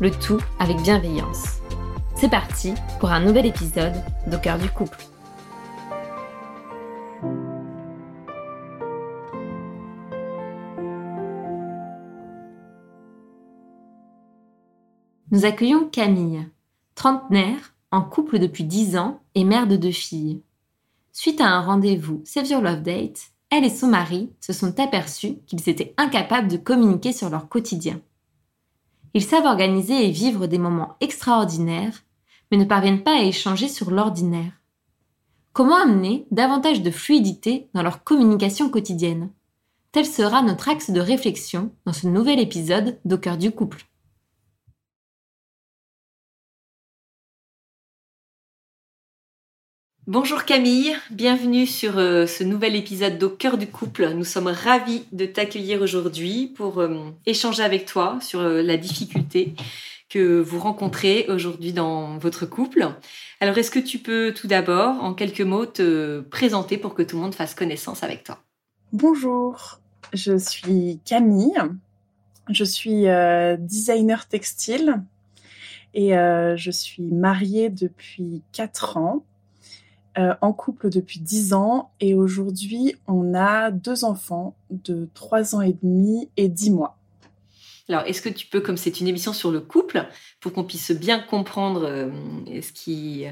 le tout avec bienveillance. C'est parti pour un nouvel épisode d'Au cœur du couple. Nous accueillons Camille, trentenaire, en couple depuis 10 ans et mère de deux filles. Suite à un rendez-vous Save Your Love Date, elle et son mari se sont aperçus qu'ils étaient incapables de communiquer sur leur quotidien. Ils savent organiser et vivre des moments extraordinaires, mais ne parviennent pas à échanger sur l'ordinaire. Comment amener davantage de fluidité dans leur communication quotidienne? Tel sera notre axe de réflexion dans ce nouvel épisode d'Au du couple. Bonjour Camille, bienvenue sur euh, ce nouvel épisode d'Au cœur du couple. Nous sommes ravis de t'accueillir aujourd'hui pour euh, échanger avec toi sur euh, la difficulté que vous rencontrez aujourd'hui dans votre couple. Alors est-ce que tu peux tout d'abord, en quelques mots, te présenter pour que tout le monde fasse connaissance avec toi? Bonjour, je suis Camille, je suis designer textile et je suis mariée depuis 4 ans euh, en couple depuis 10 ans et aujourd'hui on a deux enfants de 3 ans et demi et 10 mois. Alors, est-ce que tu peux, comme c'est une émission sur le couple, pour qu'on puisse bien comprendre euh, ce qui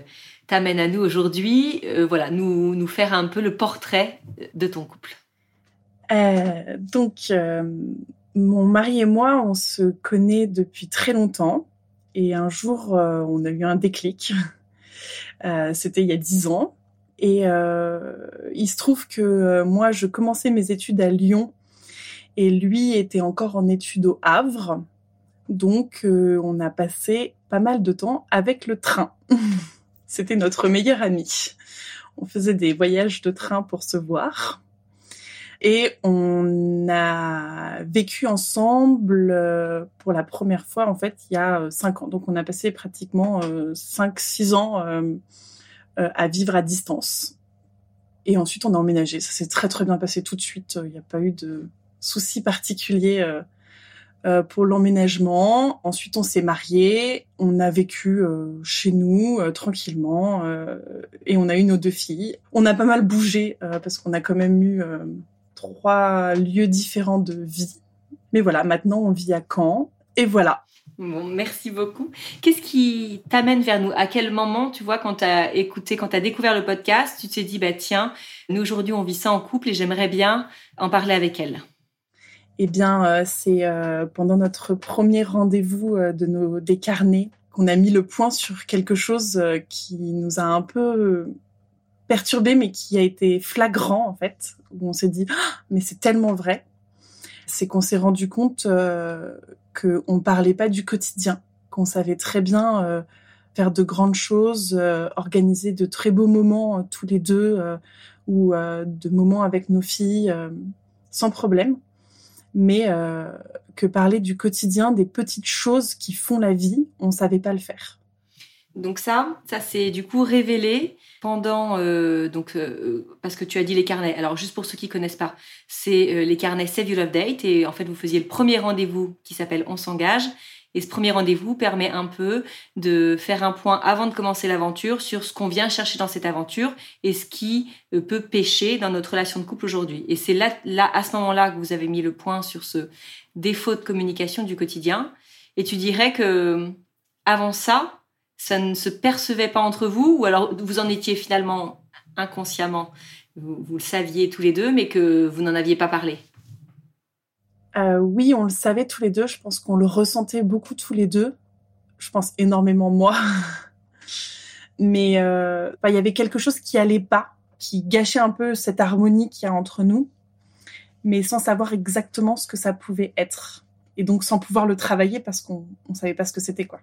t'amène à nous aujourd'hui, euh, voilà, nous, nous faire un peu le portrait de ton couple? Donc, mon mari et moi, on se connaît depuis très longtemps. Et un jour, on a eu un déclic. Euh, c'était il y a dix ans. Et euh, il se trouve que euh, moi, je commençais mes études à Lyon et lui était encore en études au Havre. Donc, on a passé pas mal de temps avec le train. C'était notre meilleur ami. On faisait des voyages de train pour se voir. Et on a vécu ensemble pour la première fois, en fait, il y a cinq ans. Donc, on a passé pratiquement cinq, six ans euh, à vivre à distance. Et ensuite, on a emménagé. Ça s'est très très bien passé tout de suite. Il n'y a pas eu de soucis particuliers euh, euh, pour l'emménagement. Ensuite, on s'est marié. On a vécu chez nous tranquillement et on a eu nos deux filles. On a pas mal bougé parce qu'on a quand même eu trois lieux différents de vie. Mais voilà, maintenant on vit à Caen et voilà. Bon, merci beaucoup. Qu'est-ce qui t'amène vers nous? À quel moment, tu vois, quand tu as écouté, quand tu as découvert le podcast, tu t'es dit, bah tiens, nous aujourd'hui on vit ça en couple et j'aimerais bien en parler avec elle? Eh bien, euh, c'est euh, pendant notre premier rendez-vous euh, de nos décarnés qu'on a mis le point sur quelque chose qui nous a un peu perturbé, mais qui a été flagrant en fait, où on s'est dit, ah, mais c'est tellement vrai c'est qu'on s'est rendu compte euh, qu'on parlait pas du quotidien, qu'on savait très bien euh, faire de grandes choses, euh, organiser de très beaux moments euh, tous les deux ou de moments avec nos filles sans problème, mais que parler du quotidien, des petites choses qui font la vie, on savait pas le faire. Donc ça, ça s'est du coup révélé pendant euh, donc euh, parce que tu as dit les carnets. Alors juste pour ceux qui connaissent pas, c'est euh, les carnets Save Your Love Date et en fait vous faisiez le premier rendez-vous qui s'appelle On s'engage Et ce premier rendez-vous permet un peu de faire un point avant de commencer l'aventure sur ce qu'on vient chercher dans cette aventure et ce qui euh, peut pêcher dans notre relation de couple aujourd'hui. Et c'est là, là, à ce moment-là, que vous avez mis le point sur ce défaut de communication du quotidien. Et tu dirais que avant ça, ça ne se percevait pas entre vous, ou alors vous en étiez finalement inconsciemment, vous, le saviez tous les deux, mais que vous n'en aviez pas parlé. Euh, oui, on le savait tous les deux. Je pense qu'on le ressentait beaucoup tous les deux. Je pense énormément moi. mais euh, il y avait quelque chose qui allait pas, qui gâchait un peu cette harmonie qu'il y a entre nous, mais sans savoir exactement ce que ça pouvait être. Et donc sans pouvoir le travailler parce qu'on ne savait pas ce que c'était quoi.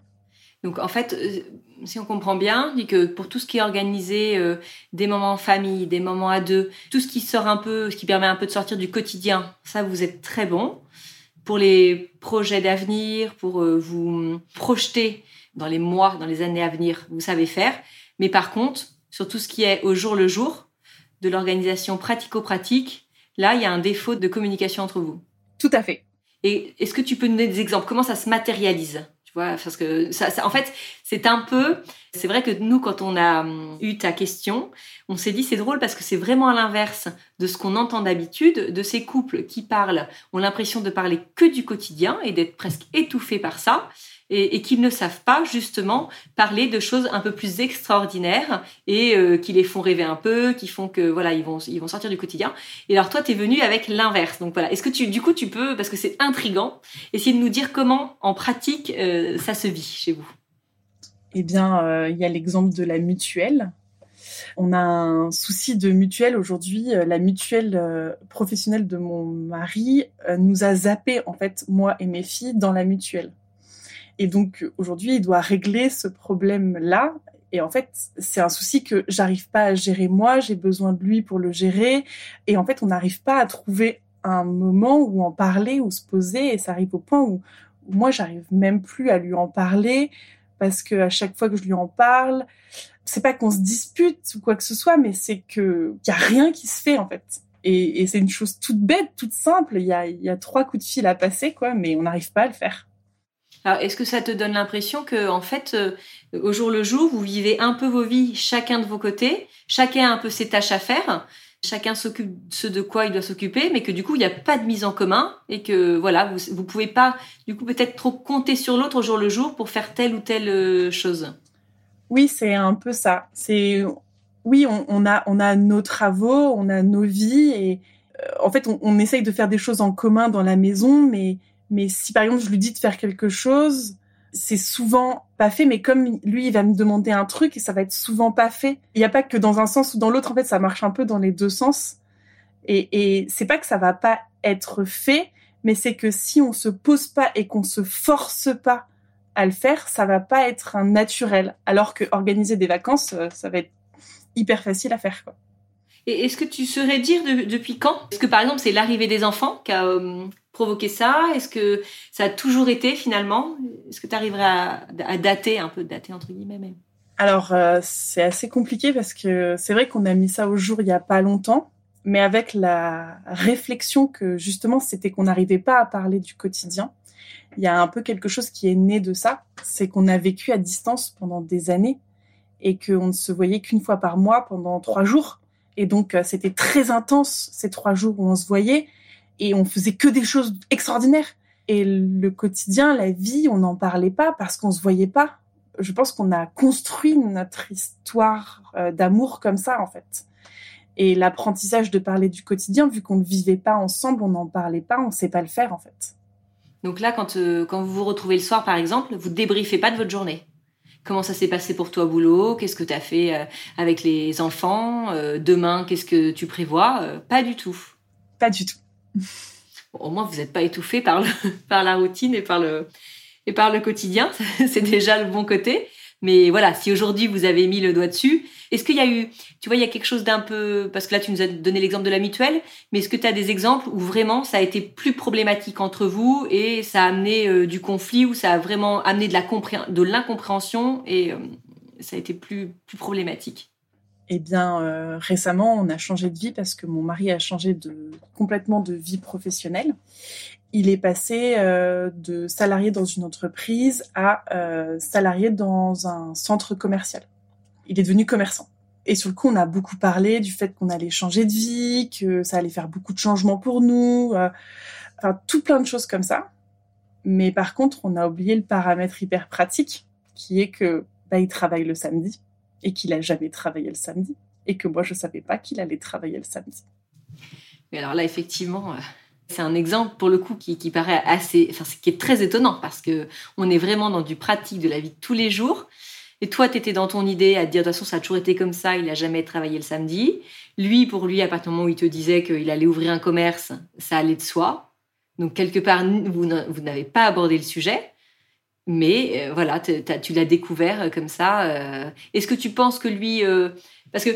Donc en fait, euh, si on comprend bien, dit que pour tout ce qui est organisé, euh, des moments en famille, des moments à deux, tout ce qui sort un peu, ce qui permet un peu de sortir du quotidien, ça vous êtes très bon. Pour les projets d'avenir, pour euh, vous projeter dans les mois, dans les années à venir, vous savez faire. Mais par contre, sur tout ce qui est au jour le jour, de l'organisation pratico-pratique, là, il y a un défaut de communication entre vous. Tout à fait. Et est-ce que tu peux nous donner des exemples? Comment ça se matérialise? Parce que ça, en fait, c'est un peu. C'est vrai que nous, quand on a hum, eu ta question, on s'est dit c'est drôle parce que c'est vraiment à l'inverse de ce qu'on entend d'habitude, de ces couples qui parlent, ont l'impression de parler que du quotidien et d'être presque étouffés par ça et, qu'ils ne savent pas justement parler de choses un peu plus extraordinaires et euh, qui les font rêver un peu, qui font que voilà ils vont ils vont sortir du quotidien. Et alors toi tu es venu avec l'inverse. Donc voilà, est-ce que tu du coup tu peux parce que c'est intrigant essayer de nous dire comment en pratique euh, ça se vit chez vous? Eh bien, euh, il y a l'exemple de la mutuelle. On a un souci de mutuelle aujourd'hui. La mutuelle professionnelle de mon mari nous a zappé en fait moi et mes filles dans la mutuelle. Et donc aujourd'hui, il doit régler ce problème-là. Et en fait, c'est un souci que j'arrive pas à gérer moi. J'ai besoin de lui pour le gérer. Et en fait, on n'arrive pas à trouver un moment où en parler, où se poser. Et ça arrive au point où, moi, j'arrive même plus à lui en parler parce que à chaque fois que je lui en parle, c'est pas qu'on se dispute ou quoi que ce soit, mais c'est que y a rien qui se fait en fait. Et, c'est une chose toute bête, toute simple. Il y a, y a trois coups de fil à passer, quoi, mais on n'arrive pas à le faire. Alors, est-ce que ça te donne l'impression que, en fait, euh, au jour le jour, vous vivez un peu vos vies chacun de vos côtés, chacun a un peu ses tâches à faire, chacun s'occupe de ce de quoi il doit s'occuper, mais que du coup, il n'y a pas de mise en commun et que, voilà, vous, vous pouvez pas, du coup, peut-être trop compter sur l'autre au jour le jour pour faire telle ou telle euh, chose? Oui, c'est un peu ça. C'est, oui, on, a, on a nos travaux, on a nos vies et, euh, en fait, on, on essaye de faire des choses en commun dans la maison, mais mais si par exemple je lui dis de faire quelque chose, c'est souvent pas fait, mais comme lui, il va me demander un truc et ça va être souvent pas fait. Il n'y a pas que dans un sens ou dans l'autre, en fait, ça marche un peu dans les deux sens. Et, c'est pas que ça va pas être fait, mais c'est que si on se pose pas et qu'on se force pas à le faire, ça va pas être un naturel. Alors que organiser des vacances, euh, ça va être hyper facile à faire, quoi. Et est-ce que tu saurais dire depuis quand? Est-ce que par exemple c'est l'arrivée des enfants qui a euh, provoqué ça? Est-ce que ça a toujours été finalement? Est-ce que tu arriverais à, dater, un peu dater entre guillemets Alors euh, c'est assez compliqué parce que c'est vrai qu'on a mis ça au jour il y a pas longtemps, mais avec la réflexion que justement c'était qu'on n'arrivait pas à parler du quotidien. Il y a un peu quelque chose qui est né de ça, c'est qu'on a vécu à distance pendant des années et qu'on ne se voyait qu'une fois par mois pendant trois jours. Et donc, euh, c'était très intense ces trois jours où on se voyait et on faisait que des choses extraordinaires. Et le quotidien, la vie, on n'en parlait pas parce qu'on se voyait pas. Je pense qu'on a construit notre histoire euh, d'amour comme ça, en fait. Et l'apprentissage de parler du quotidien, vu qu'on ne vivait pas ensemble, on n'en parlait pas, on ne sait pas le faire, en fait. Donc là, quand, euh, quand vous vous retrouvez le soir, par exemple, vous débriefez pas de votre journée Comment ça s'est passé pour toi au boulot? Qu'est-ce que tu as fait euh, avec les enfants? Euh, Demain, qu'est-ce que tu prévois? Euh, Pas du tout. Pas du tout. au moins, vous n'êtes pas étouffé par, par la routine et par le, et par le quotidien. C'est déjà le bon côté. Mais voilà, si aujourd'hui vous avez mis le doigt dessus, est-ce qu'il y a eu, tu vois, il y a quelque chose d'un peu, parce que là tu nous as donné l'exemple de la mutuelle, mais est-ce que tu as des exemples où vraiment ça a été plus problématique entre vous et ça a amené euh, du conflit ou ça a vraiment amené de l'incompréhension et euh, ça a été plus, problématique? Eh bien, euh, récemment, on a changé de vie parce que mon mari a changé complètement de vie professionnelle il est passé de salarié dans une entreprise à salarié dans un centre commercial. Il est devenu commerçant. Et sur le coup, on a beaucoup parlé du fait qu'on allait changer de vie, que ça allait faire beaucoup de changements pour nous, enfin tout plein de choses comme ça. Mais par contre, on a oublié le paramètre hyper pratique, qui est que bah, il travaille le samedi et qu'il a jamais travaillé le samedi et que moi je savais pas qu'il allait travailler le samedi. Mais alors là, effectivement, euh, c'est un exemple pour le coup qui, paraît assez, enfin, qui est très étonnant parce que on est vraiment dans du pratique de la vie de tous les jours. Et toi, tu étais dans ton idée à te dire, de toute façon, ça a toujours été comme ça, il n'a jamais travaillé le samedi. Lui, pour lui, à partir du moment où il te disait qu'il allait ouvrir un commerce, ça allait de soi. Donc, quelque part, vous n'avez pas abordé le sujet. Mais euh, voilà, tu l'as découvert euh, comme ça. Est-ce que tu penses que lui, parce que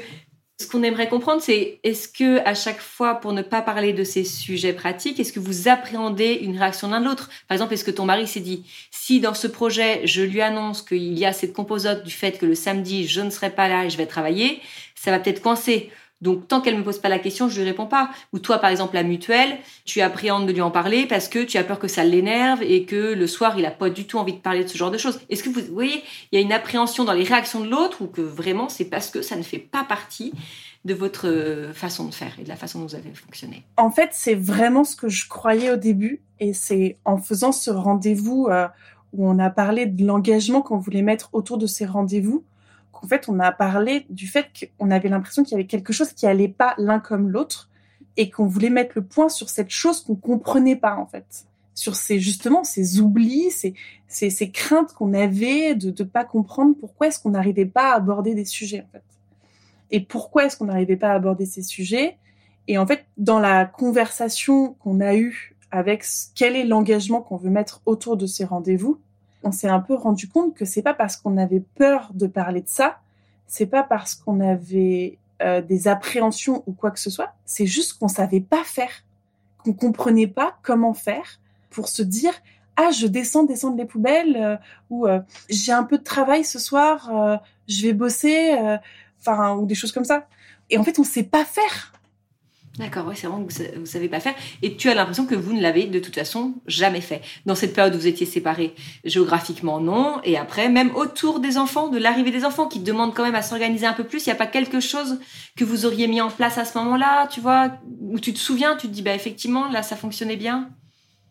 ce qu'on aimerait comprendre, c'est est-ce que à chaque fois, pour ne pas parler de ces sujets pratiques, est-ce que vous appréhendez une réaction l'un de l'autre Par exemple, est-ce que ton mari s'est dit si dans ce projet, je lui annonce qu'il y a cette composante du fait que le samedi, je ne serai pas là et je vais travailler, ça va peut-être coincer. Donc, tant qu'elle me pose pas la question, je lui réponds pas. Ou toi, par exemple, la mutuelle, tu appréhendes de lui en parler parce que tu as peur que ça l'énerve et que le soir, il a pas du tout envie de parler de ce genre de choses. Est-ce que vous voyez, il y a une appréhension dans les réactions de l'autre ou que vraiment c'est parce que ça ne fait pas partie de votre euh, façon de faire et de la façon dont vous avez fonctionné? En fait, c'est vraiment ce que je croyais au début et c'est en faisant ce rendez-vous euh, où on a parlé de l'engagement qu'on voulait mettre autour de ces rendez-vous qu'en fait, on a parlé du fait qu'on avait l'impression qu'il y avait quelque chose qui allait pas l'un comme l'autre et qu'on voulait mettre le point sur cette chose qu'on comprenait pas, en fait. Sur ces, justement, ces oublis, ces, ces, ces craintes qu'on avait de ne pas comprendre pourquoi est-ce qu'on n'arrivait pas à aborder des sujets, en fait. Et pourquoi est-ce qu'on n'arrivait pas à aborder ces sujets? Et en fait, dans la conversation qu'on a eue avec quel est l'engagement qu'on veut mettre autour de ces rendez-vous, on s'est un peu rendu compte que c'est pas parce qu'on avait peur de parler de ça, c'est pas parce qu'on avait euh, des appréhensions ou quoi que ce soit, c'est juste qu'on savait pas faire, qu'on comprenait pas comment faire pour se dire ah je descends descendre les poubelles euh, ou euh, j'ai un peu de travail ce soir, je vais bosser, enfin ou des choses comme ça. Et en fait on sait pas faire. D'accord, oui, c'est vraiment que vous ne savez pas faire. Et tu as l'impression que vous ne l'avez de toute façon jamais fait. Dans cette période où vous étiez séparés géographiquement, non. Et après, même autour des enfants, de l'arrivée des enfants, qui demandent quand même à s'organiser un peu plus, il n'y a pas quelque chose que vous auriez mis en place à ce moment-là, tu vois, où tu te souviens, tu te dis, bah effectivement, là, ça fonctionnait bien?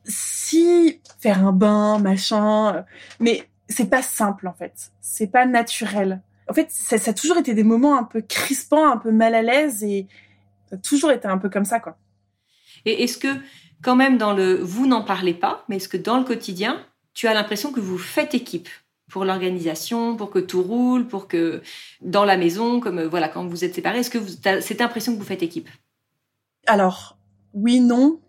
Si, faire un bain, machin, mais c'est pas simple en fait. C'est pas naturel. En fait, ça, ça a toujours été des moments un peu crispants, un peu mal à l'aise et ça a toujours été un peu comme ça, quoi. Et est-ce que, quand même, dans le vous n'en parlez pas, mais est-ce que dans le quotidien, tu as l'impression que vous faites équipe pour l'organisation, pour que tout roule, pour que dans la maison, comme euh, voilà, quand vous êtes séparés, est-ce que vous avez cette impression que vous faites équipe? Alors, oui, non.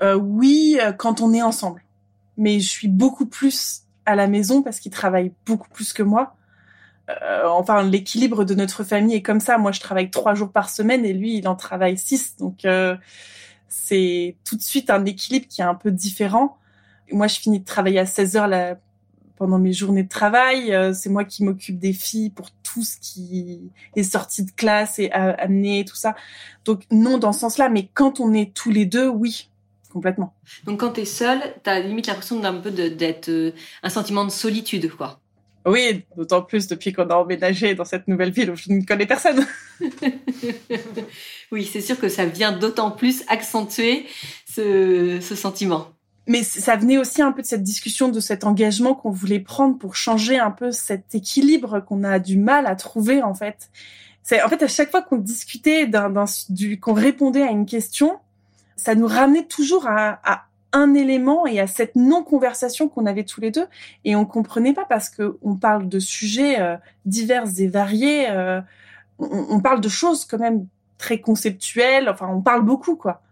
Euh, oui, euh, quand on est ensemble. Mais je suis beaucoup plus à la maison parce qu'il travaille beaucoup plus que moi. Euh, enfin l'équilibre de notre famille est comme ça. Moi, je travaille trois jours par semaine et lui, il en travaille six. Donc euh, c'est tout de suite un équilibre qui est un peu différent. Moi, je finis de travailler à 16 heures pendant mes journées de travail. Euh, c'est moi qui m'occupe des filles pour tout ce qui est sorti de classe et amené, tout ça. Donc non dans ce sens-là, mais quand on est tous les deux, oui, complètement. Donc quand tu es seule, tu as limite l'impression d'un peu d'être un sentiment de solitude, quoi. Oui, d'autant plus depuis qu'on a emménagé dans cette nouvelle ville où je ne connais personne. oui, c'est sûr que ça vient d'autant plus accentuer ce, sentiment. Mais ça venait aussi un peu de cette discussion, de cet engagement qu'on voulait prendre pour changer un peu cet équilibre qu'on a du mal à trouver en fait. C'est en fait à chaque fois qu'on discutait d'un, qu'on répondait à une question, ça nous ramenait toujours à, à un élément et à cette non-conversation qu'on avait tous les deux. Et on comprenait pas parce que on parle de sujets euh, divers et variés. Euh, on, parle de choses quand même très conceptuelles. Enfin, on parle beaucoup, quoi.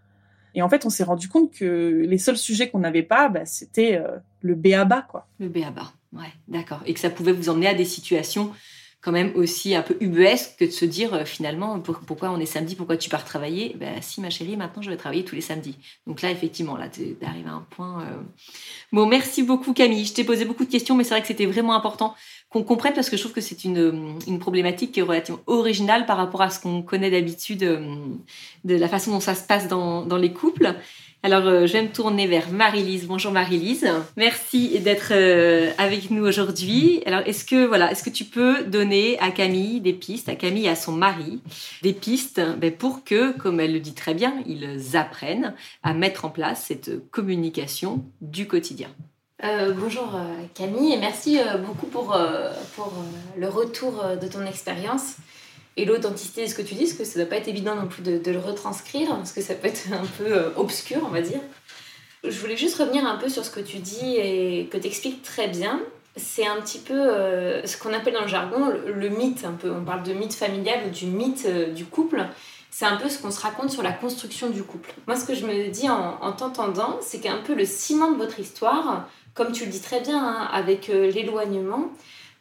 Et en fait, on s'est rendu compte que les seuls sujets qu'on n'avait pas, bah, c'était euh, le béaba, quoi. Le béaba, ouais, d'accord. Et que ça pouvait vous emmener à des situations quand même aussi un peu ubuesque que de se dire euh, finalement pourquoi on est samedi, pourquoi tu pars travailler? Ben si ma chérie, maintenant je vais travailler tous les samedis. Donc là effectivement, là tu à un point. Euh. Bon, merci beaucoup Camille. Je t'ai posé beaucoup de questions, mais c'est vrai que c'était vraiment important qu'on comprenne parce que je trouve que c'est une, une problématique relativement originale par rapport à ce qu'on connaît d'habitude euh, de la façon dont ça se passe dans, dans les couples. Alors, euh, je vais me tourner vers Marie-Lise. Bonjour Marie-Lise. Merci d'être euh, avec nous aujourd'hui. Alors, est-ce que, tu peux donner à Camille des pistes, à Camille et à son mari, des pistes ben, pour que, comme elle le dit très bien, ils apprennent à mettre en place cette communication du quotidien? Euh, bonjour Camille et merci beaucoup pour, pour le retour de ton expérience et l'authenticité de ce que tu dis, parce que ça ne doit pas être évident non plus de, le retranscrire, parce que ça peut être un peu euh, obscur, on va dire. Je voulais juste revenir un peu sur ce que tu dis et que tu expliques très bien. C'est un petit peu euh, ce qu'on appelle dans le jargon le, mythe, un peu. On parle de mythe familial ou du mythe euh, du couple. C'est un peu ce qu'on se raconte sur la construction du couple. Moi, ce que je me dis en, en t'entendant, c'est qu'un peu le ciment de votre histoire, comme tu le dis très bien, hein, avec l'éloignement,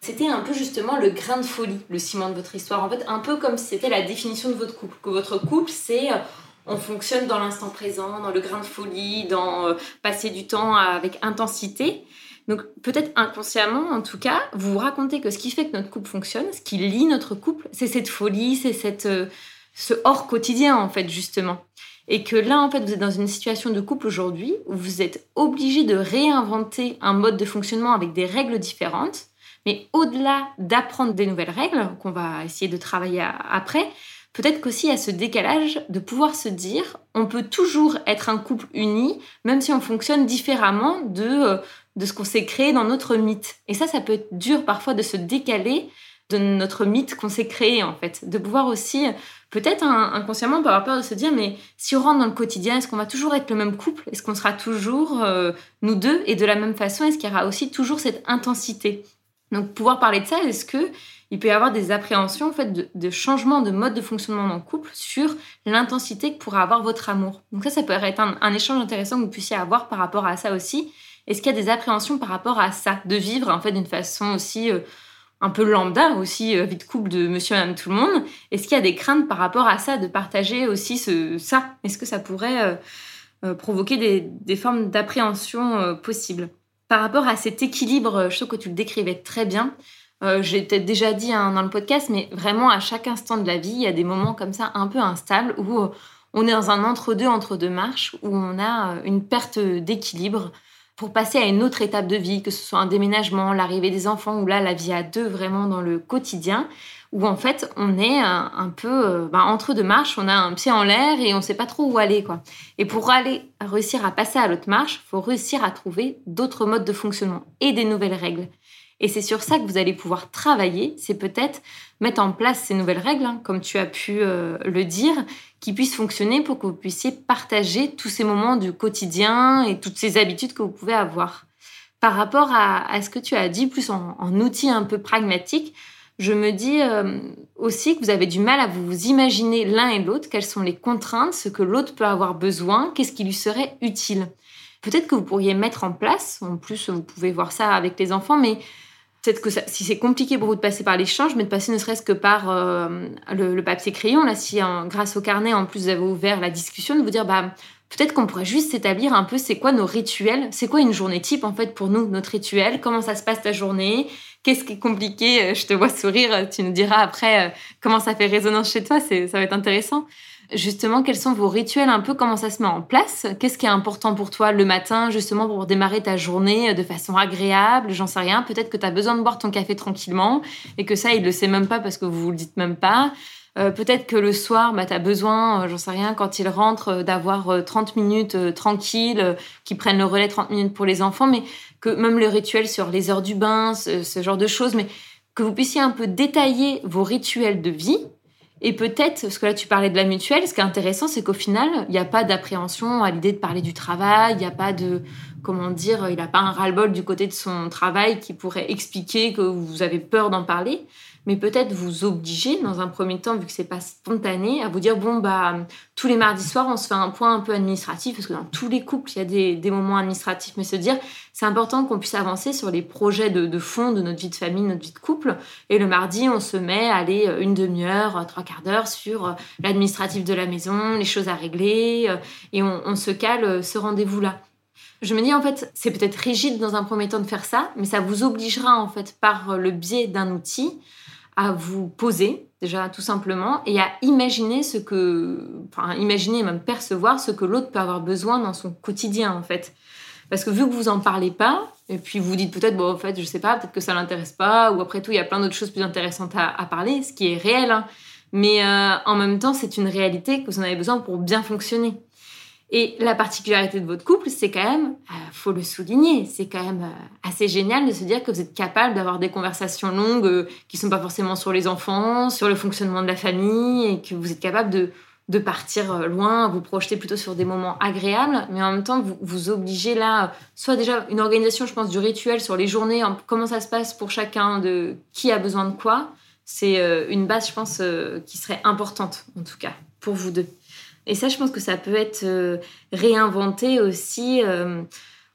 c'était un peu justement le grain de folie, le ciment de votre histoire. En fait, un peu comme si c'était la définition de votre couple. Que votre couple, c'est euh, on fonctionne dans l'instant présent, dans le grain de folie, dans euh, passer du temps avec intensité. Donc peut-être inconsciemment, en tout cas, vous vous racontez que ce qui fait que notre couple fonctionne, ce qui lie notre couple, c'est cette folie, c'est cette euh, ce hors quotidien en fait justement. Et que là, en fait, vous êtes dans une situation de couple aujourd'hui où vous êtes obligé de réinventer un mode de fonctionnement avec des règles différentes mais au-delà d'apprendre des nouvelles règles, qu'on va essayer de travailler après, peut-être qu'aussi a ce décalage de pouvoir se dire on peut toujours être un couple uni, même si on fonctionne différemment de, euh, de ce qu'on s'est créé dans notre mythe. Et ça, ça peut être dur parfois de se décaler de notre mythe qu'on s'est créé en fait. De pouvoir aussi, peut-être inconsciemment, avoir peur de se dire mais si on rentre dans le quotidien, est-ce qu'on va toujours être le même couple? Est-ce qu'on sera toujours euh, nous deux? Et de la même façon, est-ce qu'il y aura aussi toujours cette intensité? Donc pouvoir parler de ça, est-ce que il peut y avoir des appréhensions en fait de, changement de mode de fonctionnement dans le couple sur l'intensité que pourra avoir votre amour? Donc ça, ça peut être un, échange intéressant que vous puissiez avoir par rapport à ça aussi. Est-ce qu'il y a des appréhensions par rapport à ça, de vivre en fait d'une façon aussi euh, un peu lambda aussi euh, vie de couple de Monsieur et Madame tout le monde Est-ce qu'il y a des craintes par rapport à ça, de partager aussi ça? Est-ce que ça pourrait euh, provoquer des, des formes d'appréhension possibles? Par rapport à cet équilibre, euh, je trouve que tu le décrivais très bien. Euh, J'ai peut-être déjà dit hein, dans le podcast, mais vraiment à chaque instant de la vie, il y a des moments comme ça un peu instables où euh, on est dans un entre-deux, entre deux marches, où on a une perte d'équilibre pour passer à une autre étape de vie, que ce soit un déménagement, l'arrivée des enfants, ou là la vie à deux vraiment dans le quotidien où en fait on est un, peu euh, bah, entre deux marches, on a un pied en l'air et on ne sait pas trop où aller quoi. Et pour aller réussir à passer à l'autre marche, il faut réussir à trouver d'autres modes de fonctionnement et des nouvelles règles. Et c'est sur ça que vous allez pouvoir travailler, c'est peut-être mettre en place ces nouvelles règles, hein, comme tu as pu euh, le dire, qui puissent fonctionner pour que vous puissiez partager tous ces moments du quotidien et toutes ces habitudes que vous pouvez avoir. Par rapport à, ce que tu as dit, plus en, en outils un peu pragmatiques, je me dis euh, aussi que vous avez du mal à vous imaginer l'un et l'autre, quelles sont les contraintes, ce que l'autre peut avoir besoin, qu'est-ce qui lui serait utile. Peut-être que vous pourriez mettre en place, en plus vous pouvez voir ça avec les enfants, mais peut-être que si c'est compliqué pour vous de passer par l'échange, mais de passer ne serait-ce que par euh, le, papier crayon, là si grâce au carnet en plus vous avez ouvert la discussion, de vous dire bah peut-être qu'on pourrait juste s'établir un peu c'est quoi nos rituels, c'est quoi une journée type en fait pour nous, notre rituel, comment ça se passe ta journée, Qu'est-ce qui est compliqué euh, Je te vois sourire. Tu nous diras après euh, comment ça fait résonance chez toi. Ça va être intéressant. Justement, quels sont vos rituels un peu Comment ça se met en place? Qu'est-ce qui est important pour toi le matin, justement, pour démarrer ta journée euh, de façon agréable? J'en sais rien. Peut-être que tu as besoin de boire ton café tranquillement et que ça, il le sait même pas parce que vous vous le dites même pas. peut-être que le soir, bah, tu as besoin, j'en sais rien, quand il rentre, d'avoir 30 minutes tranquilles, qui prennent le relais 30 minutes pour les enfants. Mais que même le rituel sur les heures du bain, ce, genre de choses, mais que vous puissiez un peu détailler vos rituels de vie. Et peut-être, parce que là tu parlais de la mutuelle, ce qui est intéressant, c'est qu'au final, il n'y a pas d'appréhension à l'idée de parler du travail, il n'y a pas de, comment dire, il n'a pas un ras-le-bol du côté de son travail qui pourrait expliquer que vous avez peur d'en parler mais peut-être vous obliger, dans un premier temps, vu que c'est pas spontané, à vous dire bon bah tous les mardis soirs on se fait un point un peu administratif parce que dans tous les couples il y a des, moments administratifs, mais se dire c'est important qu'on puisse avancer sur les projets de, de, fond de notre vie de famille, notre vie de couple. Et le mardi on se met à aller euh, une demi-heure, euh, trois quarts d'heure sur euh, l'administratif de la maison, les choses à régler, et on, on se cale ce rendez-vous là. Je me dis en fait, c'est peut-être rigide dans un premier temps de faire ça, mais ça vous obligera en fait par le biais d'un outil à vous poser déjà tout simplement, et à imaginer ce que, enfin, imaginer même percevoir ce que l'autre peut avoir besoin dans son quotidien en fait. Parce que vu que vous en parlez pas, et puis vous dites peut-être, bon, en fait, je sais pas, peut-être que ça l'intéresse pas, ou après tout, il y a plein d'autres choses plus intéressantes à, parler, ce qui est réel. Hein. Mais euh, en même temps, c'est une réalité que vous en avez besoin pour bien fonctionner. Et la particularité de votre couple, c'est quand même, euh, faut le souligner, c'est quand même euh, assez génial de se dire que vous êtes capable d'avoir des conversations longues euh, qui sont pas forcément sur les enfants, sur le fonctionnement de la famille, et que vous êtes capable de, de partir loin, vous projeter plutôt sur des moments agréables, mais en même temps, vous vous obligez là, soit déjà une organisation, je pense, du rituel sur les journées, comment ça se passe pour chacun, de qui a besoin de quoi, c'est une base, je pense, qui serait importante, en tout cas, pour vous deux. Et ça, je pense que ça peut être euh, réinventé aussi, euh,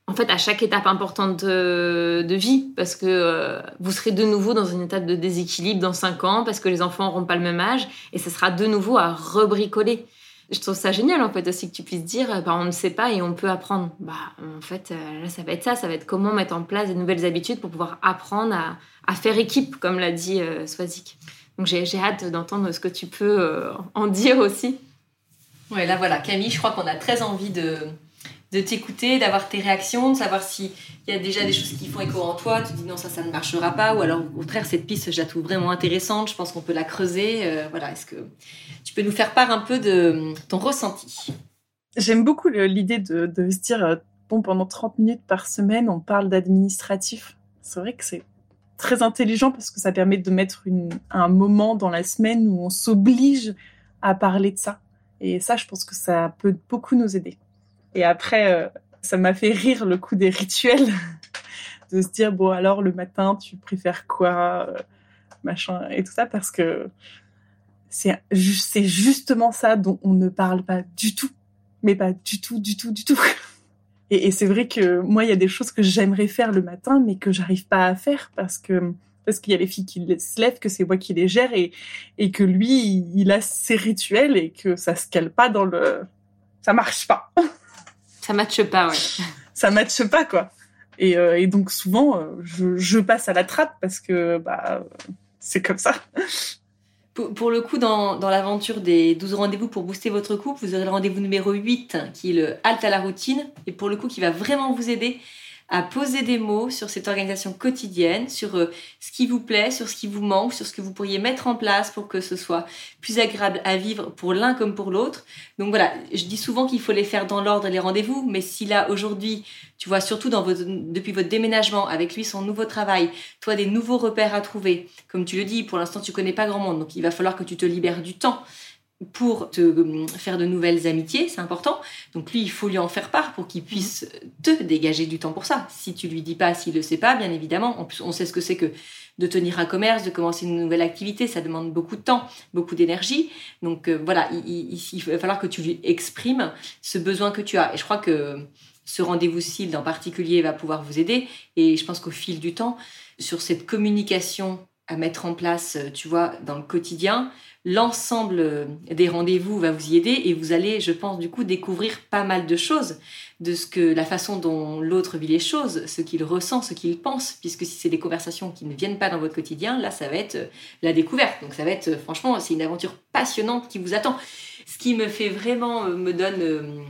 en fait, à chaque étape importante de, vie, parce que euh, vous serez de nouveau dans une étape de déséquilibre dans 5 ans, parce que les enfants n'auront pas le même âge, et ça sera de nouveau à rebricoler. Je trouve ça génial, en fait, aussi que tu puisses dire, bah, on ne sait pas et on peut apprendre. Bah, en fait, là, ça va être ça, ça va être comment mettre en place des nouvelles habitudes pour pouvoir apprendre à, faire équipe, comme l'a dit Swazik. Donc, j'ai hâte d'entendre ce que tu peux en dire aussi. Ouais, là voilà, Camille, je crois qu'on a très envie de, de t'écouter, d'avoir tes réactions, de savoir s'il y a déjà des choses qui font écho en toi, tu dis non, ça, ça ne marchera pas, ou alors au contraire, cette piste, je vraiment intéressante, je pense qu'on peut la creuser. Euh, voilà, est-ce que tu peux nous faire part un peu de ton ressenti? J'aime beaucoup l'idée de, se dire, euh, bon, pendant 30 minutes par semaine, on parle d'administratif. C'est vrai que c'est très intelligent parce que ça permet de mettre un moment dans la semaine où on s'oblige à parler de ça. Et ça, je pense que ça peut beaucoup nous aider. Et après, euh, ça m'a fait rire le coup des rituels, de se dire bon alors le matin tu préfères quoi, euh, machin et tout ça parce que c'est justement ça dont on ne parle pas du tout, mais pas du tout, du tout, du tout. Et, et c'est vrai que moi il y a des choses que j'aimerais faire le matin mais que j'arrive pas à faire parce que parce qu'il y a les filles qui se lèvent, que c'est moi qui les gère et, et que lui, il a ses rituels et que ça se cale pas dans le. Ça marche pas. Ça matche pas, ouais. Ça matche pas, quoi. Et, euh, et donc souvent, euh, je, je, passe à la trappe parce que bah, c'est comme ça. Pour, pour, le coup, dans, dans l'aventure des 12 rendez-vous pour booster votre couple, vous aurez le rendez-vous numéro 8 qui est le halte à la routine et pour le coup qui va vraiment vous aider à poser des mots sur cette organisation quotidienne, sur euh, ce qui vous plaît, sur ce qui vous manque, sur ce que vous pourriez mettre en place pour que ce soit plus agréable à vivre pour l'un comme pour l'autre. Donc voilà, je dis souvent qu'il faut les faire dans l'ordre les rendez-vous, mais si là aujourd'hui, tu vois, surtout depuis votre déménagement, avec lui son nouveau travail, toi des nouveaux repères à trouver, comme tu le dis, pour l'instant tu connais pas grand monde, donc il va falloir que tu te libères du temps pour te euh, faire de nouvelles amitiés, c'est important. Donc lui, il faut lui en faire part pour qu'il puisse te dégager du temps pour ça. Si tu lui dis pas, s'il le sait pas, bien évidemment. En plus, on sait ce que c'est que de tenir un commerce, de commencer une nouvelle activité, ça demande beaucoup de temps, beaucoup d'énergie. Donc euh, voilà, il, va falloir que tu lui exprimes ce besoin que tu as. Et je crois que ce rendez-vous CILD en particulier va pouvoir vous aider. Et je pense qu'au fil du temps, sur cette communication à mettre en place, euh, tu vois, dans le quotidien, l'ensemble euh, des rendez-vous va vous y aider et vous allez, je pense, du coup, découvrir pas mal de choses de ce que la façon dont l'autre vit les choses, ce qu'il ressent, ce qu'il pense, puisque si c'est des conversations qui ne viennent pas dans votre quotidien, là, ça va être euh, la découverte. Donc, ça va être, franchement, c'est une aventure passionnante qui vous attend. Ce qui me fait vraiment, me donne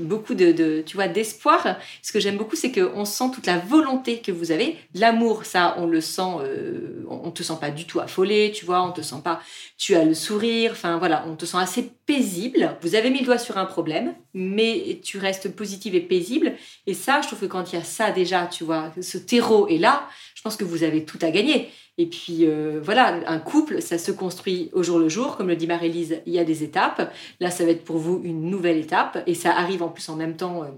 beaucoup de, tu vois d'espoir. Ce que j'aime beaucoup, c'est qu'on sent toute la volonté que vous avez. L'amour, ça, on le sent. Euh, on te sent pas du tout affolé, tu vois. On te sent pas. Tu as le sourire. Enfin voilà, on te sent assez paisible. Vous avez mis le doigt sur un problème, mais tu restes positive et paisible. Et ça, je trouve que quand il y a ça déjà, tu vois, ce terreau est là. Je pense que vous avez tout à gagner. Et puis euh, voilà, un couple, ça se construit au jour le jour. Comme le dit Marie-Lise, il y a des étapes. Là, ça va être pour vous une nouvelle étape. Et ça arrive en plus en même temps euh,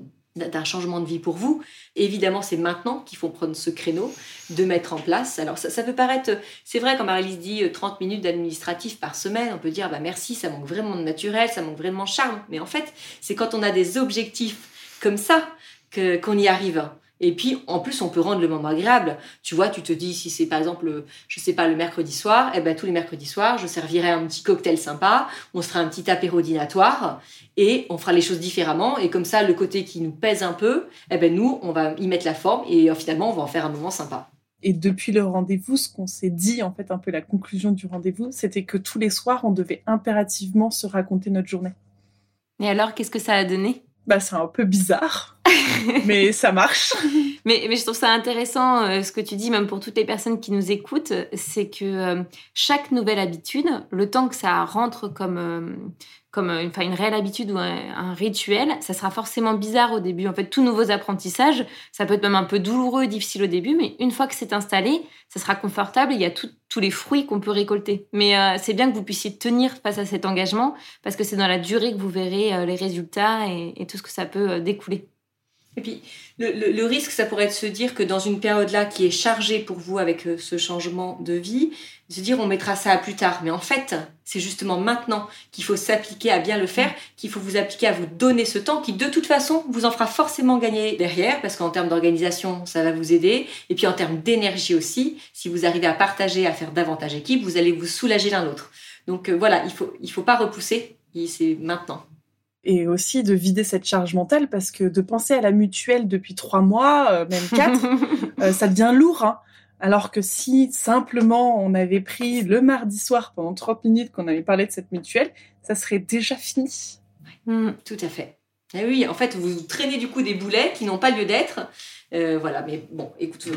d'un changement de vie pour vous. Évidemment, c'est maintenant qu'il faut prendre ce créneau de mettre en place. Alors ça, peut paraître, c'est vrai quand Marie-Lise dit 30 euh, minutes d'administratif par semaine, on peut dire bah merci, ça manque vraiment de naturel, ça manque vraiment de charme. Mais en fait, c'est quand on a des objectifs comme ça qu'on y arrive. Et puis, en plus, on peut rendre le moment agréable. Tu vois, tu te dis, si c'est par exemple, je sais pas, le mercredi soir, eh ben, tous les mercredis soirs, je servirai un petit cocktail sympa, on se fera un petit apéro dînatoire, et on fera les choses différemment. Et comme ça, le côté qui nous pèse un peu, eh ben, nous, on va y mettre la forme, et euh, finalement, on va en faire un moment sympa. Et depuis le rendez-vous, ce qu'on s'est dit, en fait, un peu la conclusion du rendez-vous, c'était que tous les soirs, on devait impérativement se raconter notre journée. Et alors, qu'est-ce que ça a donné? Bah, c'est un peu bizarre, mais ça marche. Mais, mais, je trouve ça intéressant euh, ce que tu dis, même pour toutes les personnes qui nous écoutent, c'est que euh, chaque nouvelle habitude, le temps que ça rentre comme, euh, comme une, une réelle habitude ou un, rituel, ça sera forcément bizarre au début. En fait, tous nouveaux apprentissages, ça peut être même un peu douloureux, difficile au début, mais une fois que c'est installé, ça sera confortable. Il y a tous les fruits qu'on peut récolter. Mais c'est bien que vous puissiez tenir face à cet engagement parce que c'est dans la durée que vous verrez les résultats et, tout ce que ça peut découler. Et puis, le, risque, ça pourrait être de se dire que dans une période-là qui est chargée pour vous avec ce changement de vie, de se dire on mettra ça à plus tard. Mais en fait, c'est justement maintenant qu'il faut s'appliquer à bien le faire, qu'il faut vous appliquer à vous donner ce temps qui, de toute façon, vous en fera forcément gagner derrière, parce qu'en termes d'organisation, ça va vous aider. Et puis en termes d'énergie aussi, si vous arrivez à partager, à faire davantage équipe, vous allez vous soulager l'un l'autre. Donc euh, voilà, il faut, il faut pas repousser, c'est maintenant et aussi de vider cette charge mentale parce que de penser à la mutuelle depuis trois mois, euh, même quatre, euh, ça devient lourd. Hein. Alors que si simplement on avait pris le mardi soir pendant 30 minutes qu'on avait parlé de cette mutuelle, ça serait déjà fini. Mmh, tout à fait. Eh oui, en fait, vous traînez du coup des boulets qui n'ont pas lieu d'être. Euh, voilà, mais bon, écoute,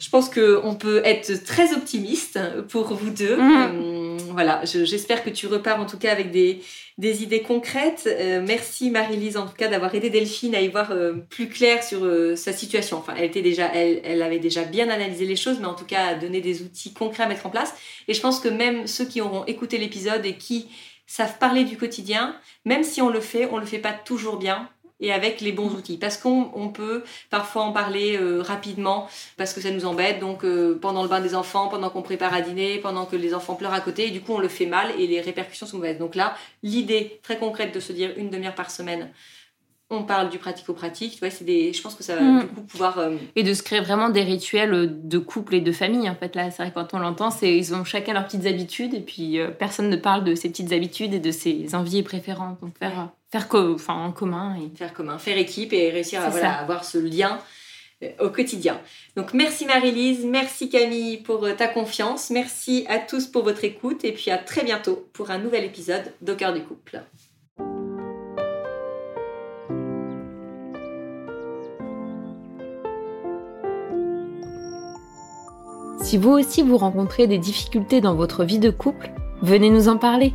je pense qu'on peut être très optimiste pour vous deux. Mmh. voilà, j'espère que tu repars en tout cas avec des, des idées concrètes. Euh, merci Marie-Lise en tout cas d'avoir aidé Delphine à y voir euh, plus clair sur euh, sa situation. Enfin, elle était déjà, elle, elle, avait déjà bien analysé les choses, mais en tout cas à donner des outils concrets à mettre en place. Et je pense que même ceux qui auront écouté l'épisode et qui savent parler du quotidien, même si on le fait, on le fait pas toujours bien et avec les bons outils. Parce qu'on peut parfois en parler euh, rapidement parce que ça nous embête. Donc euh, pendant le bain des enfants, pendant qu'on prépare à dîner, pendant que les enfants pleurent à côté, et du coup on le fait mal et les répercussions sont mauvaises. Donc là, l'idée très concrète de se dire une demi-heure par semaine, on parle du pratico-pratique. Tu c'est des, je pense que ça va mm. beaucoup pouvoir. Euh, et de se créer vraiment des rituels de couple et de famille. En fait, là, c'est vrai, quand on l'entend, c'est ils ont chacun leurs petites habitudes et puis personne ne parle de ses petites habitudes et de ses envies et préférences. Donc faire faire enfin, en commun. Et... Faire commun, faire équipe et réussir à voilà, avoir ce lien euh, au quotidien. Donc merci Marie-Lise, merci Camille pour euh, ta confiance, merci à tous pour votre écoute et puis à très bientôt pour un nouvel épisode d'Au cœur du couple. Si vous aussi vous rencontrez des difficultés dans votre vie de couple, venez nous en parler